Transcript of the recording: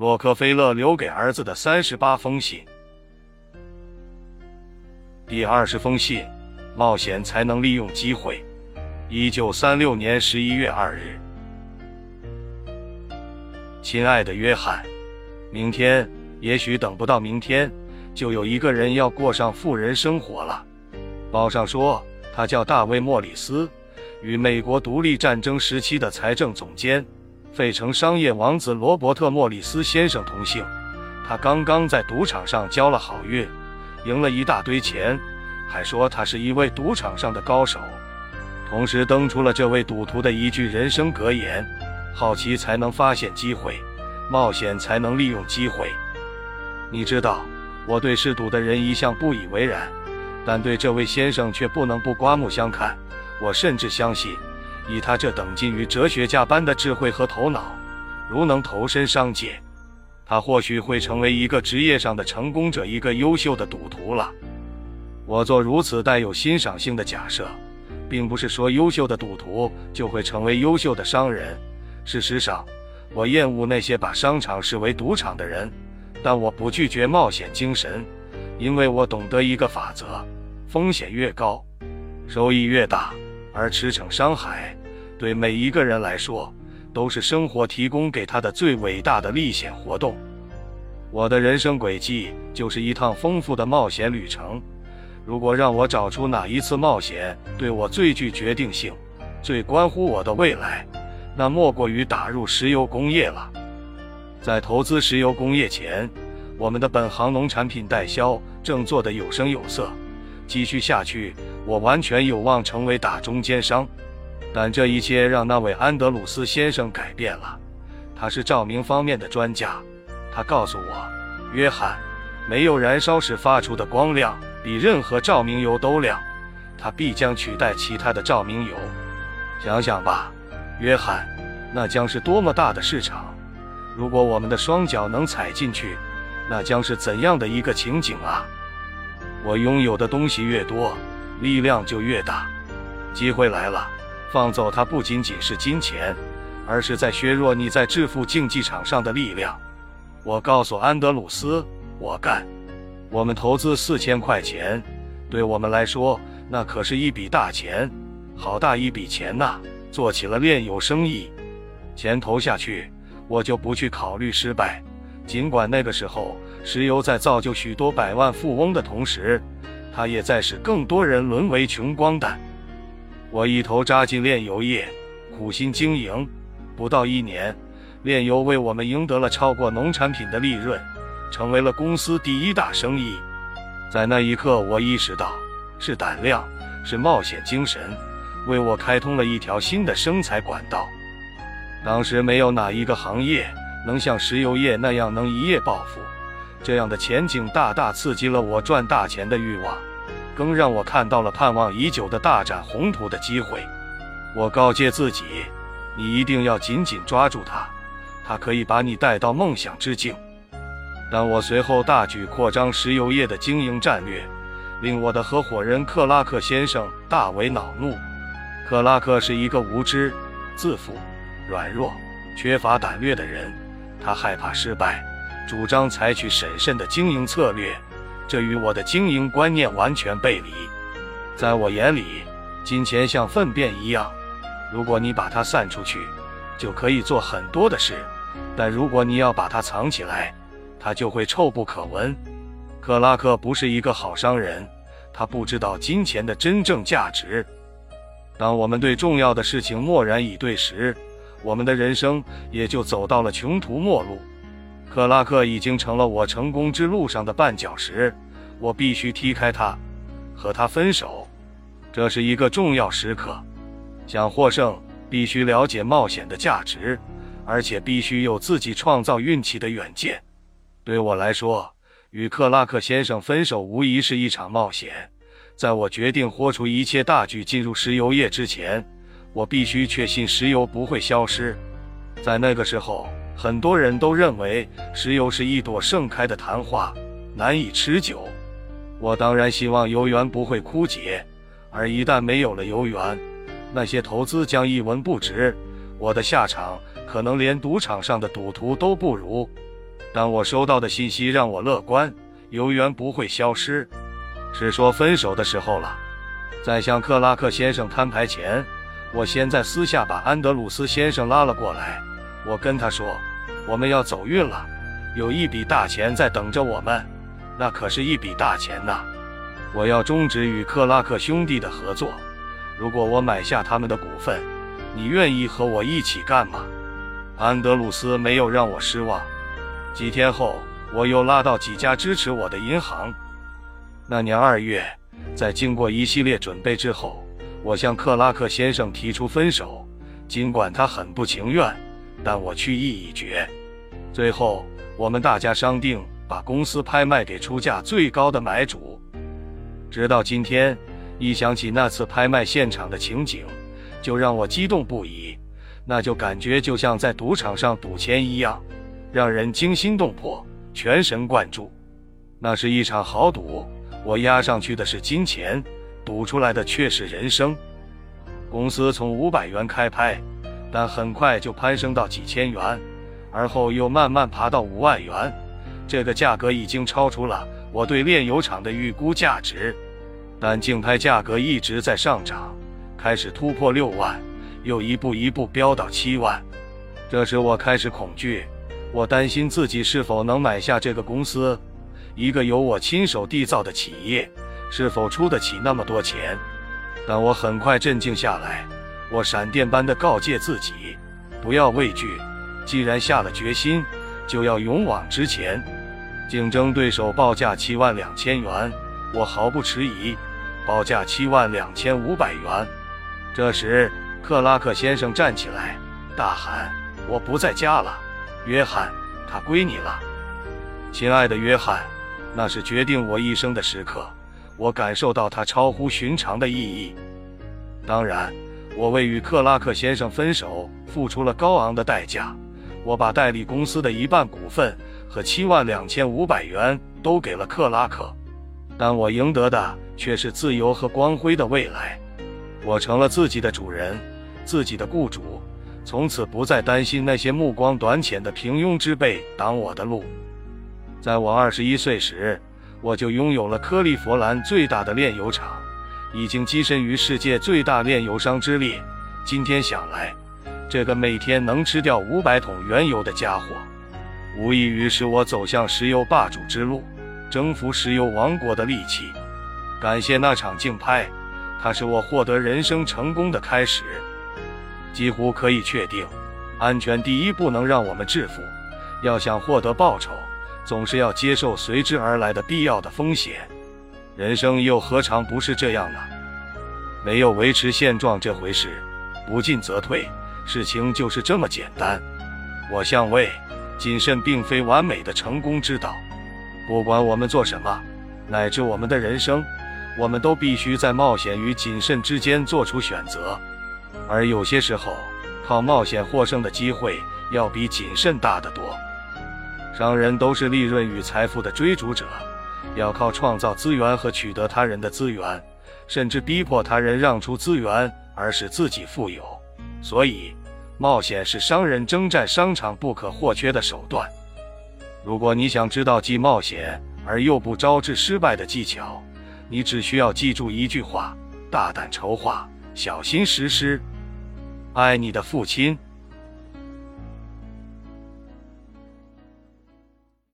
洛克菲勒留给儿子的三十八封信。第二十封信：冒险才能利用机会。一九三六年十一月二日，亲爱的约翰，明天，也许等不到明天，就有一个人要过上富人生活了。报上说，他叫大卫·莫里斯，与美国独立战争时期的财政总监。费城商业王子罗伯特·莫里斯先生同姓，他刚刚在赌场上交了好运，赢了一大堆钱，还说他是一位赌场上的高手，同时登出了这位赌徒的一句人生格言：好奇才能发现机会，冒险才能利用机会。你知道，我对嗜赌的人一向不以为然，但对这位先生却不能不刮目相看。我甚至相信。以他这等近于哲学家般的智慧和头脑，如能投身商界，他或许会成为一个职业上的成功者，一个优秀的赌徒了。我做如此带有欣赏性的假设，并不是说优秀的赌徒就会成为优秀的商人。事实上，我厌恶那些把商场视为赌场的人，但我不拒绝冒险精神，因为我懂得一个法则：风险越高，收益越大，而驰骋商海。对每一个人来说，都是生活提供给他的最伟大的历险活动。我的人生轨迹就是一趟丰富的冒险旅程。如果让我找出哪一次冒险对我最具决定性，最关乎我的未来，那莫过于打入石油工业了。在投资石油工业前，我们的本行农产品代销正做得有声有色。继续下去，我完全有望成为大中间商。但这一切让那位安德鲁斯先生改变了。他是照明方面的专家。他告诉我，约翰，没有燃烧时发出的光亮比任何照明油都亮。他必将取代其他的照明油。想想吧，约翰，那将是多么大的市场！如果我们的双脚能踩进去，那将是怎样的一个情景啊！我拥有的东西越多，力量就越大。机会来了。放走它不仅仅是金钱，而是在削弱你在致富竞技场上的力量。我告诉安德鲁斯，我干。我们投资四千块钱，对我们来说那可是一笔大钱，好大一笔钱呐！做起了炼油生意，钱投下去，我就不去考虑失败。尽管那个时候石油在造就许多百万富翁的同时，它也在使更多人沦为穷光蛋。我一头扎进炼油业，苦心经营，不到一年，炼油为我们赢得了超过农产品的利润，成为了公司第一大生意。在那一刻，我意识到，是胆量，是冒险精神，为我开通了一条新的生财管道。当时没有哪一个行业能像石油业那样能一夜暴富，这样的前景大大刺激了我赚大钱的欲望。更让我看到了盼望已久的大展宏图的机会。我告诫自己，你一定要紧紧抓住它，它可以把你带到梦想之境。但我随后大举扩张石油业的经营战略，令我的合伙人克拉克先生大为恼怒。克拉克是一个无知、自负、软弱、缺乏胆略的人，他害怕失败，主张采取审慎的经营策略。这与我的经营观念完全背离。在我眼里，金钱像粪便一样，如果你把它散出去，就可以做很多的事；但如果你要把它藏起来，它就会臭不可闻。克拉克不是一个好商人，他不知道金钱的真正价值。当我们对重要的事情漠然以对时，我们的人生也就走到了穷途末路。克拉克已经成了我成功之路上的绊脚石，我必须踢开他，和他分手。这是一个重要时刻。想获胜，必须了解冒险的价值，而且必须有自己创造运气的远见。对我来说，与克拉克先生分手无疑是一场冒险。在我决定豁出一切大举进入石油业之前，我必须确信石油不会消失。在那个时候。很多人都认为石油是一朵盛开的昙花，难以持久。我当然希望油源不会枯竭，而一旦没有了油源，那些投资将一文不值。我的下场可能连赌场上的赌徒都不如。但我收到的信息让我乐观，油源不会消失。是说分手的时候了。在向克拉克先生摊牌前，我先在私下把安德鲁斯先生拉了过来。我跟他说，我们要走运了，有一笔大钱在等着我们，那可是一笔大钱呐！我要终止与克拉克兄弟的合作。如果我买下他们的股份，你愿意和我一起干吗？安德鲁斯没有让我失望。几天后，我又拉到几家支持我的银行。那年二月，在经过一系列准备之后，我向克拉克先生提出分手。尽管他很不情愿，但我去意已决。最后，我们大家商定把公司拍卖给出价最高的买主。直到今天，一想起那次拍卖现场的情景，就让我激动不已。那就感觉就像在赌场上赌钱一样。让人惊心动魄，全神贯注。那是一场豪赌，我押上去的是金钱，赌出来的却是人生。公司从五百元开拍，但很快就攀升到几千元，而后又慢慢爬到五万元。这个价格已经超出了我对炼油厂的预估价值，但竞拍价格一直在上涨，开始突破六万，又一步一步飙到七万。这时我开始恐惧。我担心自己是否能买下这个公司，一个由我亲手缔造的企业，是否出得起那么多钱？但我很快镇静下来，我闪电般的告诫自己，不要畏惧，既然下了决心，就要勇往直前。竞争对手报价七万两千元，我毫不迟疑，报价七万两千五百元。这时，克拉克先生站起来，大喊：“我不在家了。”约翰，他归你了，亲爱的约翰，那是决定我一生的时刻。我感受到它超乎寻常的意义。当然，我为与克拉克先生分手付出了高昂的代价。我把代理公司的一半股份和七万两千五百元都给了克拉克，但我赢得的却是自由和光辉的未来。我成了自己的主人，自己的雇主。从此不再担心那些目光短浅的平庸之辈挡我的路。在我二十一岁时，我就拥有了克利佛兰最大的炼油厂，已经跻身于世界最大炼油商之列。今天想来，这个每天能吃掉五百桶原油的家伙，无异于是我走向石油霸主之路、征服石油王国的利器。感谢那场竞拍，它是我获得人生成功的开始。几乎可以确定，安全第一不能让我们致富。要想获得报酬，总是要接受随之而来的必要的风险。人生又何尝不是这样呢？没有维持现状这回事，不进则退，事情就是这么简单。我相位，谨慎并非完美的成功之道。不管我们做什么，乃至我们的人生，我们都必须在冒险与谨慎之间做出选择。而有些时候，靠冒险获胜的机会要比谨慎大得多。商人都是利润与财富的追逐者，要靠创造资源和取得他人的资源，甚至逼迫他人让出资源而使自己富有。所以，冒险是商人征战商场不可或缺的手段。如果你想知道既冒险而又不招致失败的技巧，你只需要记住一句话：大胆筹划，小心实施。爱你的父亲。